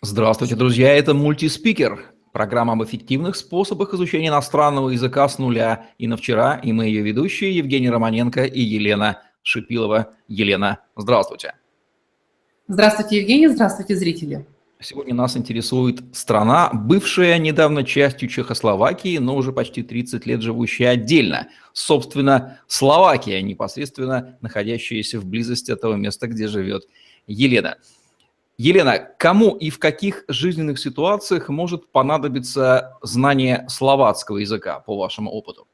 Здравствуйте, друзья! Это мультиспикер. Программа об эффективных способах изучения иностранного языка с нуля. И на вчера, и мы ее ведущие Евгений Романенко и Елена Шипилова. Елена, здравствуйте. Здравствуйте, Евгений, здравствуйте, зрители. Сегодня нас интересует страна, бывшая недавно частью Чехословакии, но уже почти 30 лет живущая отдельно. Собственно, Словакия, непосредственно находящаяся в близости этого места, где живет Елена. Елена, кому и в каких жизненных ситуациях может понадобиться знание словацкого языка, по вашему опыту?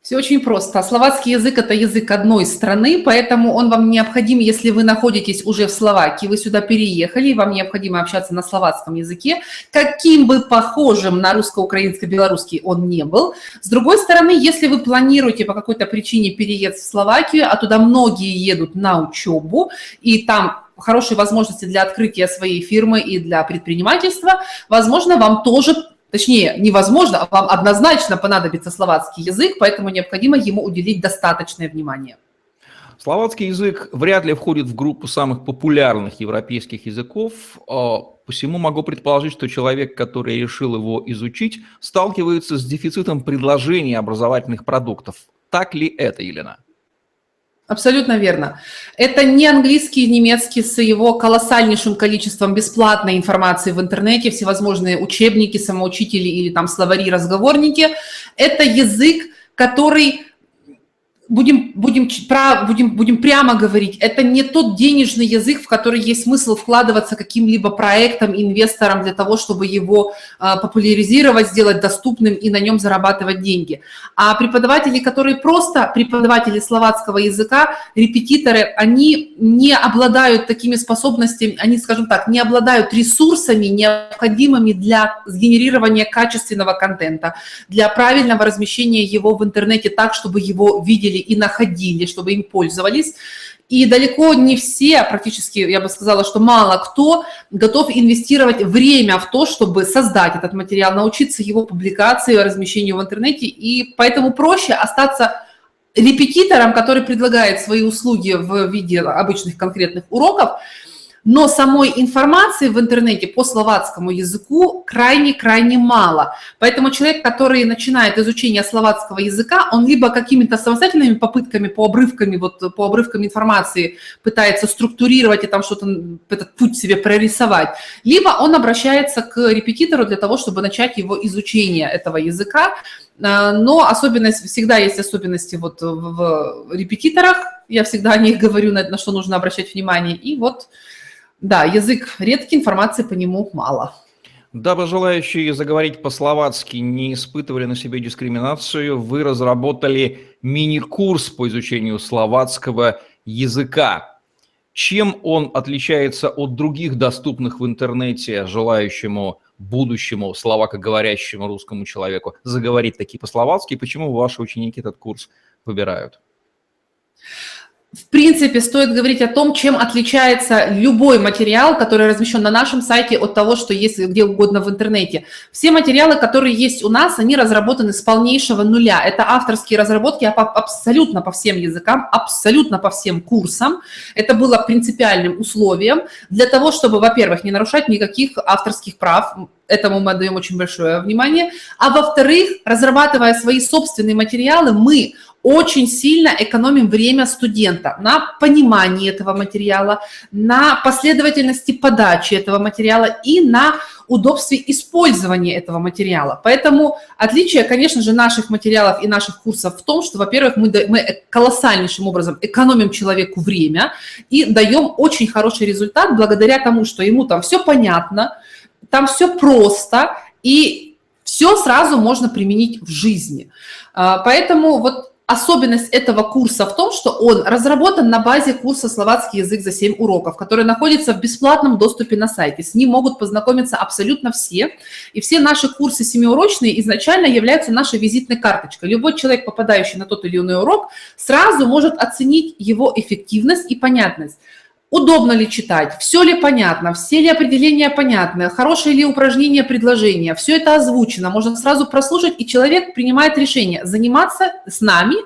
Все очень просто. Словацкий язык – это язык одной страны, поэтому он вам необходим, если вы находитесь уже в Словакии, вы сюда переехали, и вам необходимо общаться на словацком языке, каким бы похожим на русско-украинско-белорусский он не был. С другой стороны, если вы планируете по какой-то причине переезд в Словакию, а туда многие едут на учебу, и там хорошие возможности для открытия своей фирмы и для предпринимательства, возможно, вам тоже Точнее, невозможно, а вам однозначно понадобится словацкий язык, поэтому необходимо ему уделить достаточное внимание. Словацкий язык вряд ли входит в группу самых популярных европейских языков, а посему могу предположить, что человек, который решил его изучить, сталкивается с дефицитом предложения образовательных продуктов. Так ли это, Елена? Абсолютно верно. Это не английский и немецкий с его колоссальнейшим количеством бесплатной информации в интернете, всевозможные учебники, самоучители или там словари, разговорники. Это язык, который будем, будем, будем, будем прямо говорить, это не тот денежный язык, в который есть смысл вкладываться каким-либо проектом, инвестором для того, чтобы его а, популяризировать, сделать доступным и на нем зарабатывать деньги. А преподаватели, которые просто преподаватели словацкого языка, репетиторы, они не обладают такими способностями, они, скажем так, не обладают ресурсами, необходимыми для сгенерирования качественного контента, для правильного размещения его в интернете так, чтобы его видели видели и находили, чтобы им пользовались. И далеко не все, практически, я бы сказала, что мало кто готов инвестировать время в то, чтобы создать этот материал, научиться его публикации, размещению в интернете. И поэтому проще остаться репетитором, который предлагает свои услуги в виде обычных конкретных уроков, но самой информации в интернете по словацкому языку крайне-крайне мало. Поэтому человек, который начинает изучение словацкого языка, он либо какими-то самостоятельными попытками по обрывкам, вот по обрывкам информации пытается структурировать и там что-то, этот путь себе прорисовать, либо он обращается к репетитору для того, чтобы начать его изучение этого языка, а, но особенность, всегда есть особенности вот в репетиторах, я всегда о них говорю, на, на что нужно обращать внимание, и вот да, язык редкий, информации по нему мало. Дабы желающие заговорить по-словацки не испытывали на себе дискриминацию, вы разработали мини-курс по изучению словацкого языка. Чем он отличается от других доступных в интернете желающему будущему словакоговорящему русскому человеку заговорить таки по-словацки? Почему ваши ученики этот курс выбирают? В принципе, стоит говорить о том, чем отличается любой материал, который размещен на нашем сайте от того, что есть где угодно в интернете. Все материалы, которые есть у нас, они разработаны с полнейшего нуля. Это авторские разработки абсолютно по всем языкам, абсолютно по всем курсам. Это было принципиальным условием для того, чтобы, во-первых, не нарушать никаких авторских прав, этому мы отдаем очень большое внимание. А во-вторых, разрабатывая свои собственные материалы, мы очень сильно экономим время студента на понимании этого материала, на последовательности подачи этого материала и на удобстве использования этого материала. Поэтому отличие, конечно же, наших материалов и наших курсов в том, что, во-первых, мы, мы колоссальнейшим образом экономим человеку время и даем очень хороший результат благодаря тому, что ему там все понятно, там все просто, и все сразу можно применить в жизни. А, поэтому вот Особенность этого курса в том, что он разработан на базе курса «Словацкий язык за 7 уроков», который находится в бесплатном доступе на сайте. С ним могут познакомиться абсолютно все. И все наши курсы семиурочные изначально являются нашей визитной карточкой. Любой человек, попадающий на тот или иной урок, сразу может оценить его эффективность и понятность удобно ли читать, все ли понятно, все ли определения понятны, хорошие ли упражнения, предложения, все это озвучено, можно сразу прослушать, и человек принимает решение заниматься с нами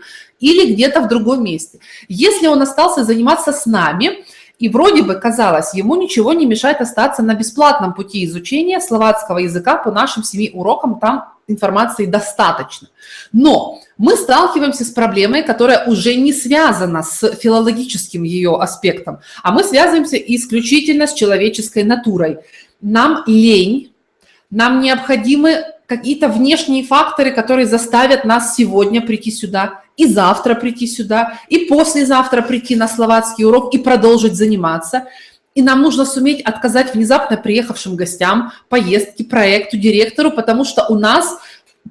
или где-то в другом месте. Если он остался заниматься с нами, И вроде бы казалось, ему ничего не мешает остаться на бесплатном пути изучения словацкого языка по нашим семи урокам, там информации достаточно. Но мы сталкиваемся с проблемой, которая уже не связана с филологическим ее аспектом, а мы связываемся исключительно с человеческой натурой. Нам лень, нам необходимы какие-то внешние факторы, которые заставят нас сегодня прийти сюда, и завтра прийти сюда, и послезавтра прийти на словацкий урок и продолжить заниматься. И нам нужно суметь отказать внезапно приехавшим гостям, поездке, проекту, директору, потому что у нас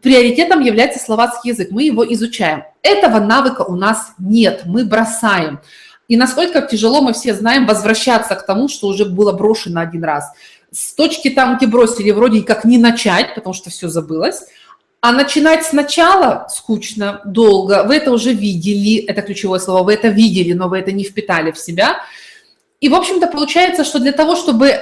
приоритетом является словацкий язык, мы его изучаем. Этого навыка у нас нет, мы бросаем. И насколько тяжело мы все знаем возвращаться к тому, что уже было брошено один раз. С точки там, где бросили, вроде как не начать, потому что все забылось, а начинать сначала скучно, долго, вы это уже видели, это ключевое слово, вы это видели, но вы это не впитали в себя. И, в общем-то, получается, что для того, чтобы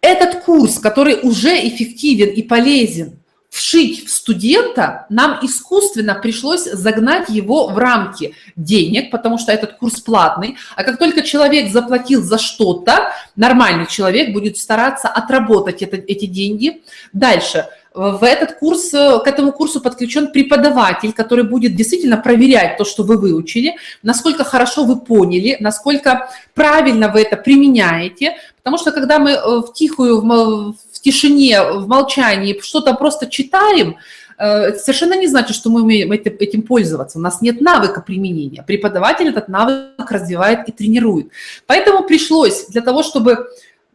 этот курс, который уже эффективен и полезен, вшить в студента, нам искусственно пришлось загнать его в рамки денег, потому что этот курс платный. А как только человек заплатил за что-то, нормальный человек будет стараться отработать это, эти деньги. Дальше. В этот курс, к этому курсу подключен преподаватель, который будет действительно проверять то, что вы выучили, насколько хорошо вы поняли, насколько правильно вы это применяете. Потому что когда мы э, в тихую, в тишине, в молчании что-то просто читаем, э, совершенно не значит, что мы умеем этим пользоваться. У нас нет навыка применения. Преподаватель этот навык развивает и тренирует. Поэтому пришлось для того, чтобы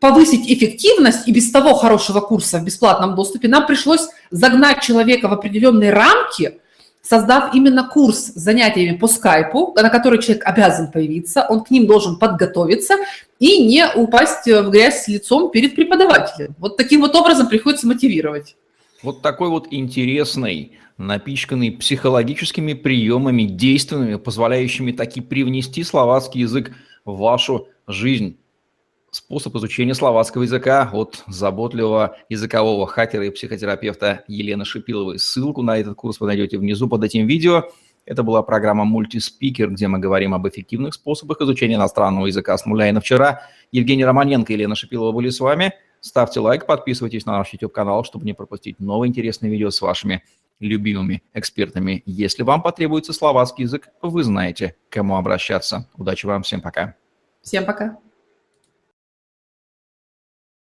повысить эффективность и без того хорошего курса в бесплатном доступе, нам пришлось загнать человека в определенные рамки, создав именно курс с занятиями по скайпу, на который человек обязан появиться, он к ним должен подготовиться и не упасть в грязь лицом перед преподавателем. Вот таким вот образом приходится мотивировать. Вот такой вот интересный, напичканный психологическими приемами, действенными, позволяющими таки привнести словацкий язык в вашу жизнь способ изучения словацкого языка от заботливого языкового хакера и психотерапевта Елены Шипиловой. Ссылку на этот курс вы найдете внизу под этим видео. Это была программа «Мультиспикер», где мы говорим об эффективных способах изучения иностранного языка с нуля и на вчера. Евгений Романенко и Елена Шипилова были с вами. Ставьте лайк, подписывайтесь на наш YouTube-канал, чтобы не пропустить новые интересные видео с вашими любимыми экспертами. Если вам потребуется словацкий язык, вы знаете, к кому обращаться. Удачи вам, всем пока. Всем пока.